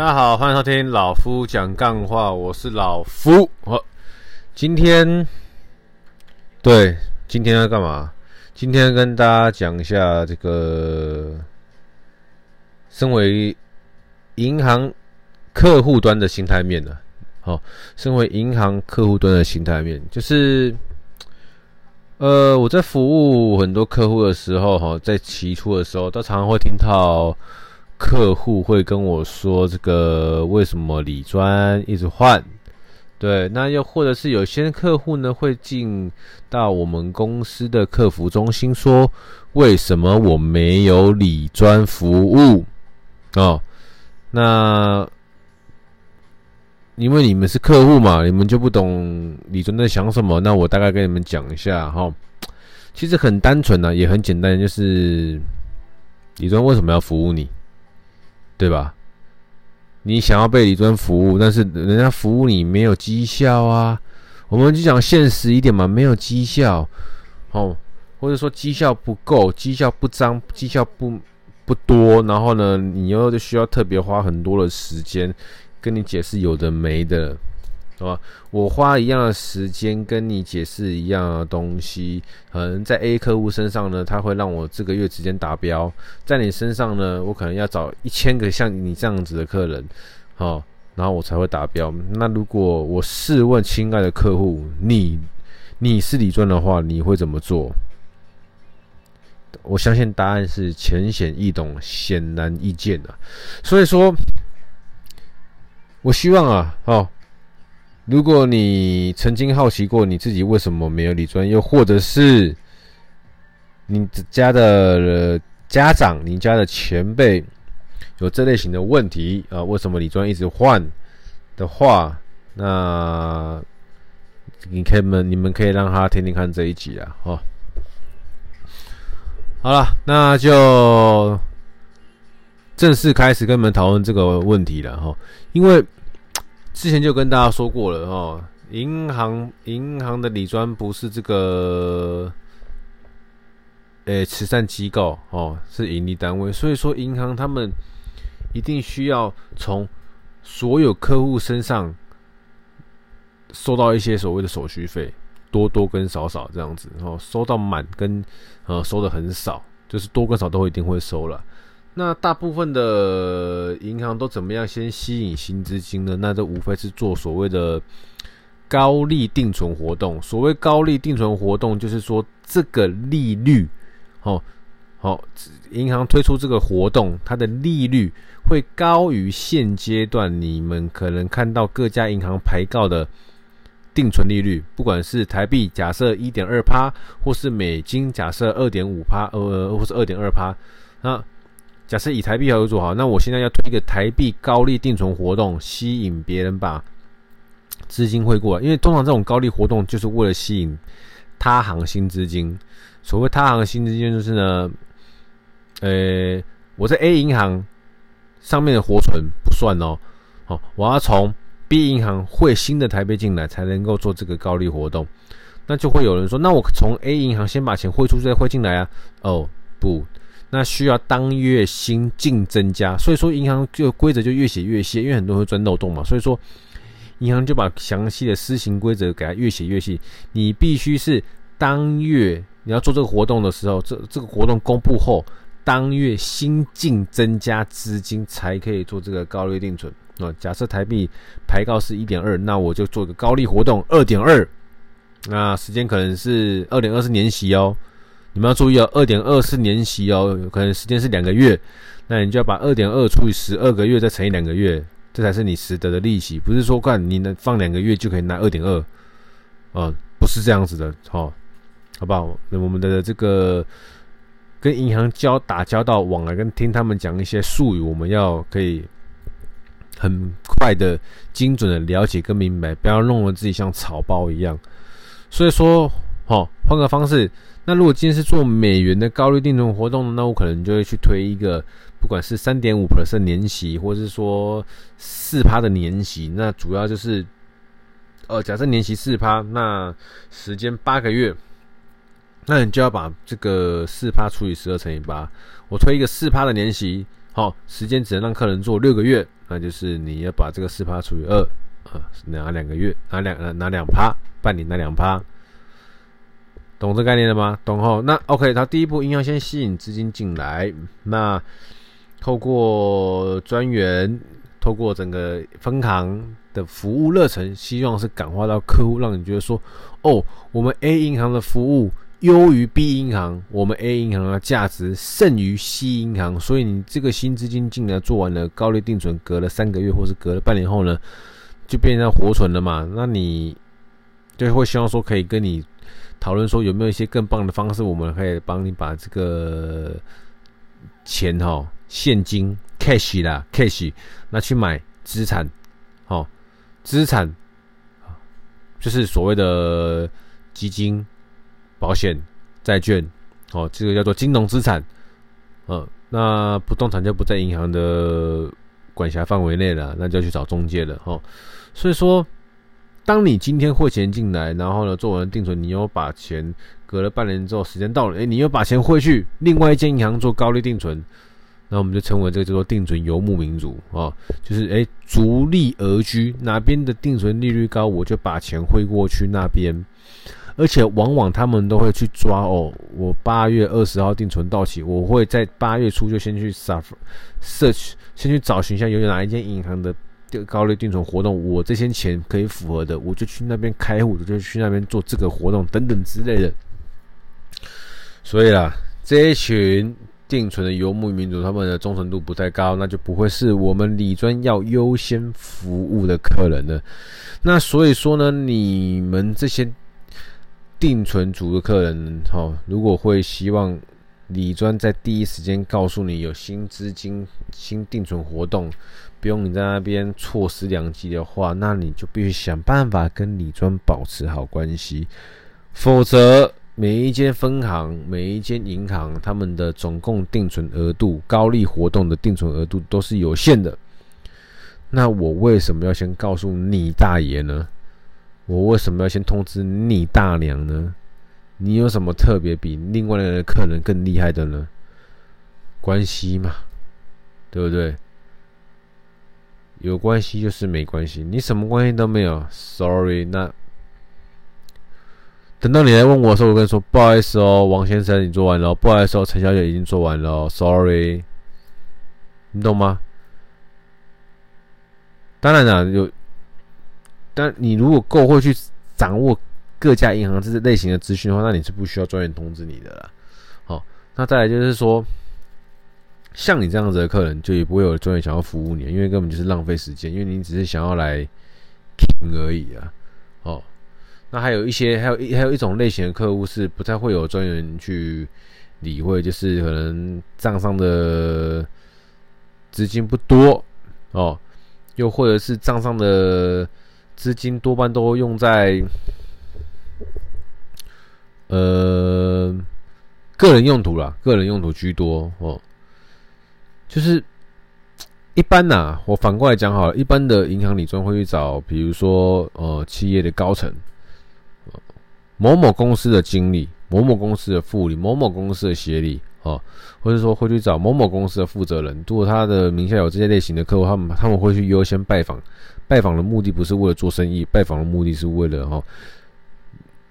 大家好，欢迎收听老夫讲干话，我是老夫。我今天对，今天要干嘛？今天跟大家讲一下这个，身为银行客户端的心态面呢。好，身为银行客户端的心态面，就是。呃，我在服务很多客户的时候，哈，在起初的时候，都常常会听到客户会跟我说：“这个为什么理专一直换？”对，那又或者是有些客户呢，会进到我们公司的客服中心说：“为什么我没有理专服务？”哦，那。因为你们是客户嘛，你们就不懂理专在想什么。那我大概跟你们讲一下哈。其实很单纯啊，也很简单，就是理专为什么要服务你，对吧？你想要被李尊服务，但是人家服务你没有绩效啊。我们就讲现实一点嘛，没有绩效，哦，或者说绩效不够，绩效不彰，绩效不不多，然后呢，你又需要特别花很多的时间。跟你解释有的没的，是吧？我花一样的时间跟你解释一样的东西，可能在 A 客户身上呢，他会让我这个月直接达标；在你身上呢，我可能要找一千个像你这样子的客人，好，然后我才会达标。那如果我试问亲爱的客户，你你是李专的话，你会怎么做？我相信答案是浅显易懂、显然易见的。所以说。我希望啊，哦，如果你曾经好奇过你自己为什么没有理专，又或者是你家的家长、你家的前辈有这类型的问题啊，为什么理专一直换的话，那你可以们你们可以让他听听看这一集啊，哦，好了，那就。正式开始跟你们讨论这个问题了哈，因为之前就跟大家说过了哈，银行银行的理专不是这个，诶慈善机构哦，是盈利单位，所以说银行他们一定需要从所有客户身上收到一些所谓的手续费，多多跟少少这样子然哦，收到满跟呃收的很少，就是多跟少都一定会收了。那大部分的银行都怎么样先吸引新资金呢？那这无非是做所谓的高利定存活动。所谓高利定存活动，就是说这个利率，好，好，银行推出这个活动，它的利率会高于现阶段你们可能看到各家银行牌告的定存利率，不管是台币假设一点二趴，或是美金假设二点五趴，呃，或是二点二趴，那。假设以台币为主好，那我现在要推一个台币高利定存活动，吸引别人把资金汇过来。因为通常这种高利活动就是为了吸引他行新资金。所谓他行新资金，就是呢，呃，我在 A 银行上面的活存不算哦，好，我要从 B 银行汇新的台币进来，才能够做这个高利活动。那就会有人说，那我从 A 银行先把钱汇出去再汇进来啊？哦，不。那需要当月新净增加，所以说银行就规则就越写越细，因为很多人会钻漏洞嘛，所以说银行就把详细的施行规则给它越写越细。你必须是当月你要做这个活动的时候，这这个活动公布后，当月新净增加资金才可以做这个高利定存。那假设台币排告是一点二，那我就做个高利活动二点二，那时间可能是二点二是年息哦。你们要注意哦，二点二是年息哦，可能时间是两个月，那你就要把二点二除以十二个月，再乘以两个月，这才是你实得的利息。不是说看你能放两个月就可以拿二点二，啊，不是这样子的，好、哦，好不好？那我们的这个跟银行交打交道往来，跟听他们讲一些术语，我们要可以很快的、精准的了解跟明白，不要弄得自己像草包一样。所以说，哦，换个方式。那如果今天是做美元的高利定存活动，那我可能就会去推一个，不管是三点五 percent 年息，或是说四趴的年息，那主要就是，呃，假设年息四趴，那时间八个月，那你就要把这个四趴除以十二乘以八，我推一个四趴的年息，好，时间只能让客人做六个月，那就是你要把这个四趴除以二，啊，拿两个月，拿两拿两趴，半年拿两趴，懂这概念了吗？懂后，那 OK，他第一步，银行先吸引资金进来，那透过专员，透过整个分行的服务热忱，希望是感化到客户，让你觉得说，哦，我们 A 银行的服务。优于 B 银行，我们 A 银行的价值胜于 C 银行，所以你这个新资金进来做完了高利定存，隔了三个月或是隔了半年后呢，就变成活存了嘛？那你就会希望说可以跟你讨论说有没有一些更棒的方式，我们可以帮你把这个钱哈现金 cash 啦 cash 拿去买资产，好资产就是所谓的基金。保险、债券，哦，这个叫做金融资产，嗯，那不动产就不在银行的管辖范围内了，那就去找中介了，哦，所以说，当你今天汇钱进来，然后呢做完定存，你又把钱隔了半年之后，时间到了，诶，你又把钱汇去另外一间银行做高利定存，那我们就称为这个叫做定存游牧民族啊，就是诶，逐利而居，哪边的定存利率高，我就把钱汇过去那边。而且往往他们都会去抓哦，我八月二十号定存到期，我会在八月初就先去 search，先去找寻一下有哪一间银行的高利定存活动，我这些钱可以符合的，我就去那边开户，我就去那边做这个活动等等之类的。所以啦，这一群定存的游牧民族，他们的忠诚度不太高，那就不会是我们理专要优先服务的客人了。那所以说呢，你们这些。定存族的客人，哈，如果会希望李专在第一时间告诉你有新资金、新定存活动，不用你在那边错失良机的话，那你就必须想办法跟李专保持好关系，否则每一间分行、每一间银行，他们的总共定存额度、高利活动的定存额度都是有限的。那我为什么要先告诉你大爷呢？我为什么要先通知你大娘呢？你有什么特别比另外的客人更厉害的呢？关系嘛，对不对？有关系就是没关系，你什么关系都没有，sorry。那等到你来问我的时候，我跟你说不好意思哦，王先生你做完了，不好意思哦，陈小姐已经做完了，sorry。你懂吗？当然了，有。但你如果够会去掌握各家银行这些类型的资讯的话，那你是不需要专员通知你的啦。好，那再来就是说，像你这样子的客人，就也不会有专员想要服务你，因为根本就是浪费时间，因为你只是想要来听而已啊。哦，那还有一些，还有一还有一种类型的客户是不太会有专员去理会，就是可能账上的资金不多哦，又或者是账上的。资金多半都用在呃个人用途啦，个人用途居多哦。就是一般呐、我反过来讲好了，一般的银行理专会去找，比如说呃企业的高层，某某公司的经理，某某公司的副理，某某公司的协理。哦，或者说会去找某某公司的负责人，如果他的名下有这些类型的客户，他们他们会去优先拜访。拜访的目的不是为了做生意，拜访的目的是为了哈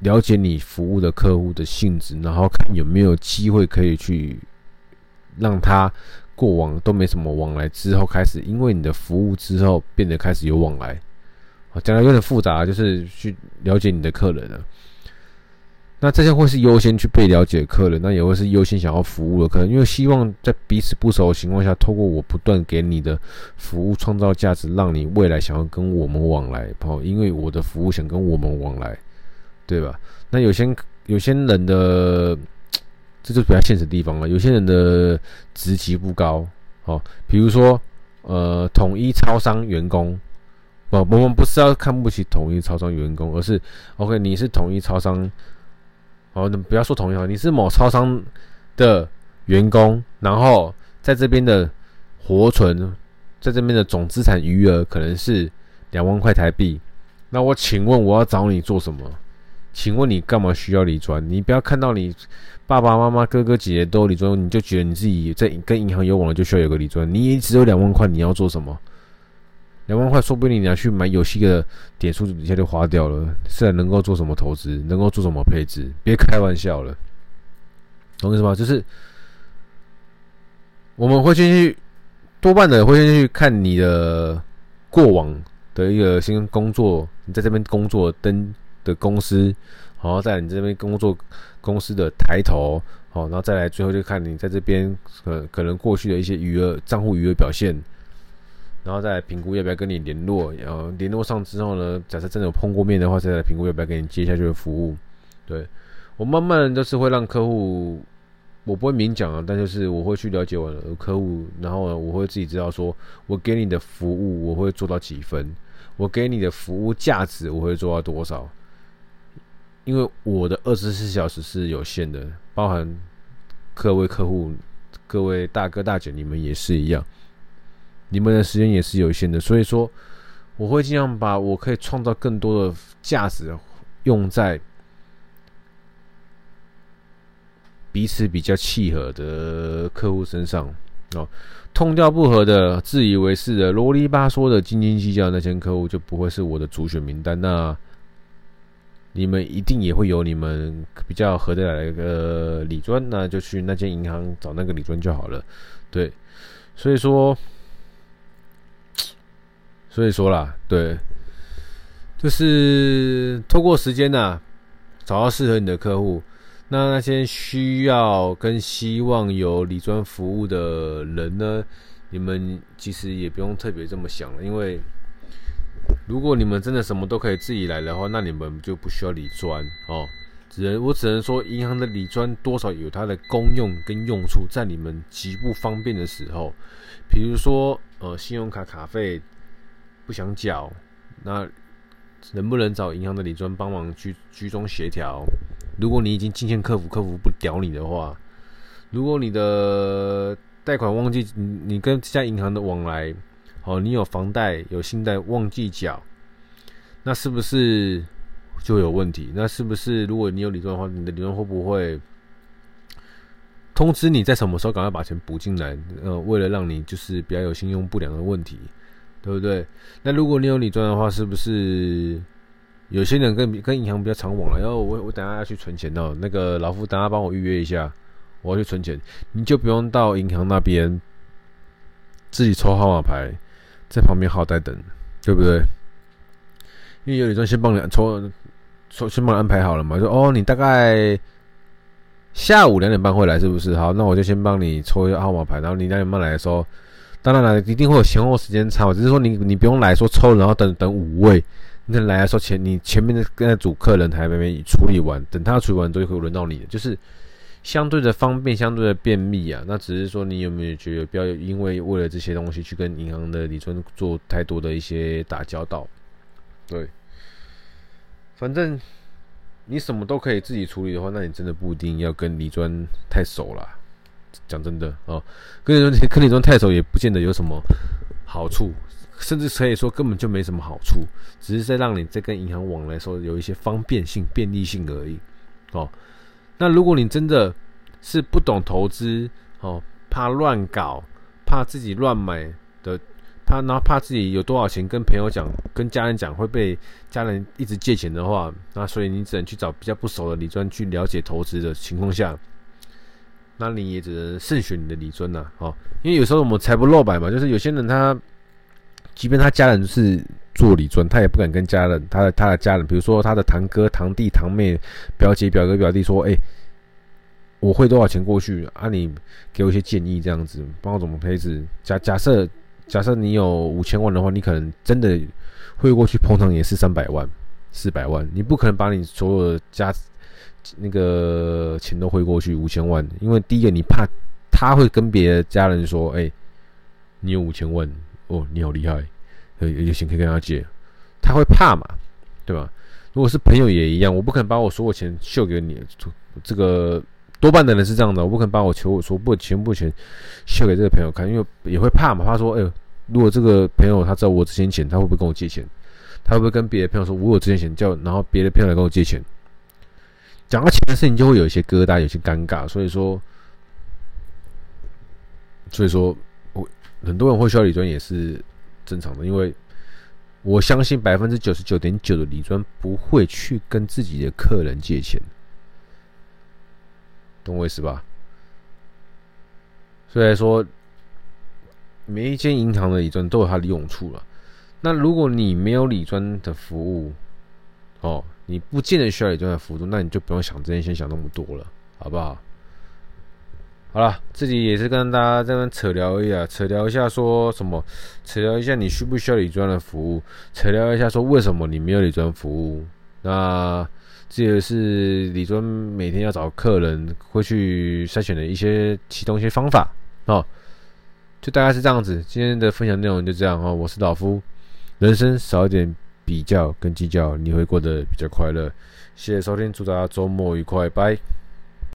了解你服务的客户的性质，然后看有没有机会可以去让他过往都没什么往来，之后开始因为你的服务之后变得开始有往来。啊，讲的有点复杂，就是去了解你的客人了。那这些会是优先去被了解客人，那也会是优先想要服务的客人，因为希望在彼此不熟的情况下，透过我不断给你的服务创造价值，让你未来想要跟我们往来，哦，因为我的服务想跟我们往来，对吧？那有些有些人的，这就比较现实的地方了。有些人的职级不高，哦，比如说呃，统一超商员工，不，我们不是要看不起统一超商员工，而是 OK，你是统一超商。哦，你不要说统一好，你是某超商的员工，然后在这边的活存，在这边的总资产余额可能是两万块台币。那我请问我要找你做什么？请问你干嘛需要理专？你不要看到你爸爸妈妈、哥哥姐姐都有理专，你就觉得你自己在跟银行有往来就需要有个理专。你只有两万块，你要做什么？两万块，说不定你拿去买游戏的点数底下就花掉了，是能够做什么投资？能够做什么配置？别开玩笑了，懂意思吗？就是我们会先去，多半的会先去看你的过往的一个新工作，你在这边工作登的公司，然后在你这边工作公司的抬头，好，然后再来最后就看你在这边可可能过去的一些余额账户余额表现，然后再来评估要不要跟你联络，然后联络上之后呢，假设真的有碰过面的话，再来评估要不要给你接下去的服务。对，我慢慢都是会让客户，我不会明讲啊，但就是我会去了解我的客户，然后呢，我会自己知道说我给你的服务我会做到几分，我给你的服务价值我会做到多少。因为我的二十四小时是有限的，包含各位客户、各位大哥大姐，你们也是一样，你们的时间也是有限的，所以说我会尽量把我可以创造更多的价值用在彼此比较契合的客户身上哦，痛调不合的、自以为是的、啰里吧嗦的、斤斤计较那些客户就不会是我的主选名单。那你们一定也会有你们比较合得来的一个理专，那就去那间银行找那个理专就好了。对，所以说，所以说啦，对，就是透过时间呐、找到适合你的客户。那那些需要跟希望有理专服务的人呢，你们其实也不用特别这么想了，因为。如果你们真的什么都可以自己来的话，那你们就不需要理专哦。只能我只能说，银行的理专多少有它的功用跟用处，在你们极不方便的时候，比如说呃，信用卡卡费不想缴，那能不能找银行的理专帮忙居居中协调？如果你已经进线客服，客服不屌你的话，如果你的贷款忘记，你跟这家银行的往来。哦，你有房贷有信贷忘记缴，那是不是就有问题？那是不是如果你有理专的话，你的理专会不会通知你在什么时候赶快把钱补进来？呃，为了让你就是比较有信用不良的问题，对不对？那如果你有理专的话，是不是有些人跟跟银行比较常往来？然后我我等下要去存钱哦，那个老夫等下帮我预约一下，我要去存钱，你就不用到银行那边自己抽号码牌。在旁边好待等，对不对？因为有理专先帮你抽，抽先帮你安排好了嘛。说哦，你大概下午两点半会来，是不是？好，那我就先帮你抽一个号码牌，然后你两点半来的时候，当然了，一定会有前后时间差。只是说你你不用来说抽，然后等等五位，那来的时候前你前面的跟那组客人还没没处理完，等他处理完都会轮到你的，就是。相对的方便，相对的便利啊，那只是说你有没有觉得不要因为为了这些东西去跟银行的理专做太多的一些打交道？对，反正你什么都可以自己处理的话，那你真的不一定要跟理专太熟了。讲真的哦，跟理专跟理专太熟也不见得有什么好处，甚至可以说根本就没什么好处，只是在让你在跟银行往来的时候有一些方便性、便利性而已哦。那如果你真的是不懂投资哦，怕乱搞，怕自己乱买的，怕然后怕自己有多少钱跟朋友讲、跟家人讲会被家人一直借钱的话，那所以你只能去找比较不熟的理专去了解投资的情况下，那你也只能慎选你的理专呐，哦，因为有时候我们财不露白嘛，就是有些人他，即便他家人是。做理专，他也不敢跟家人，他的他的家人，比如说他的堂哥、堂弟、堂妹、表姐、表哥、表弟说：“哎、我汇多少钱过去啊？你给我一些建议，这样子帮我怎么配置？假假设假设你有五千万的话，你可能真的汇过去，通常也是三百万、四百万，你不可能把你所有的家那个钱都汇过去五千万，因为第一个你怕他会跟别的家人说：哎、你有五千万哦，你好厉害。”有有钱可以跟他借，他会怕嘛，对吧？如果是朋友也一样，我不肯把我所有钱秀给你。这个多半的人是这样的，我不肯把我求所不全部钱秀给这个朋友看，因为也会怕嘛。怕说：“哎呦，如果这个朋友他知道我这些钱，他会不会跟我借钱？他会不会跟别的朋友说我有这些钱，叫然后别的朋友来跟我借钱？讲到钱的事情，就会有一些疙瘩，有些尴尬。所以说，所以说很多人会需要理专也是正常的，因为我相信百分之九十九点九的理专不会去跟自己的客人借钱，懂我意思吧？所以说，每一间银行的理专都有它的用处了。那如果你没有理专的服务，哦，你不见得需要理专的服务，那你就不用想这些，先想那么多了，好不好？好了，自己也是跟大家这边扯聊一下，扯聊一下说什么？扯聊一下你需不需要理专的服务？扯聊一下说为什么你没有理专服务？那这也是理专每天要找客人会去筛选的一些启动一些方法。哦，就大概是这样子。今天的分享内容就这样哦。我是老夫，人生少一点比较跟计较，你会过得比较快乐。谢谢收听，祝大家周末愉快，拜。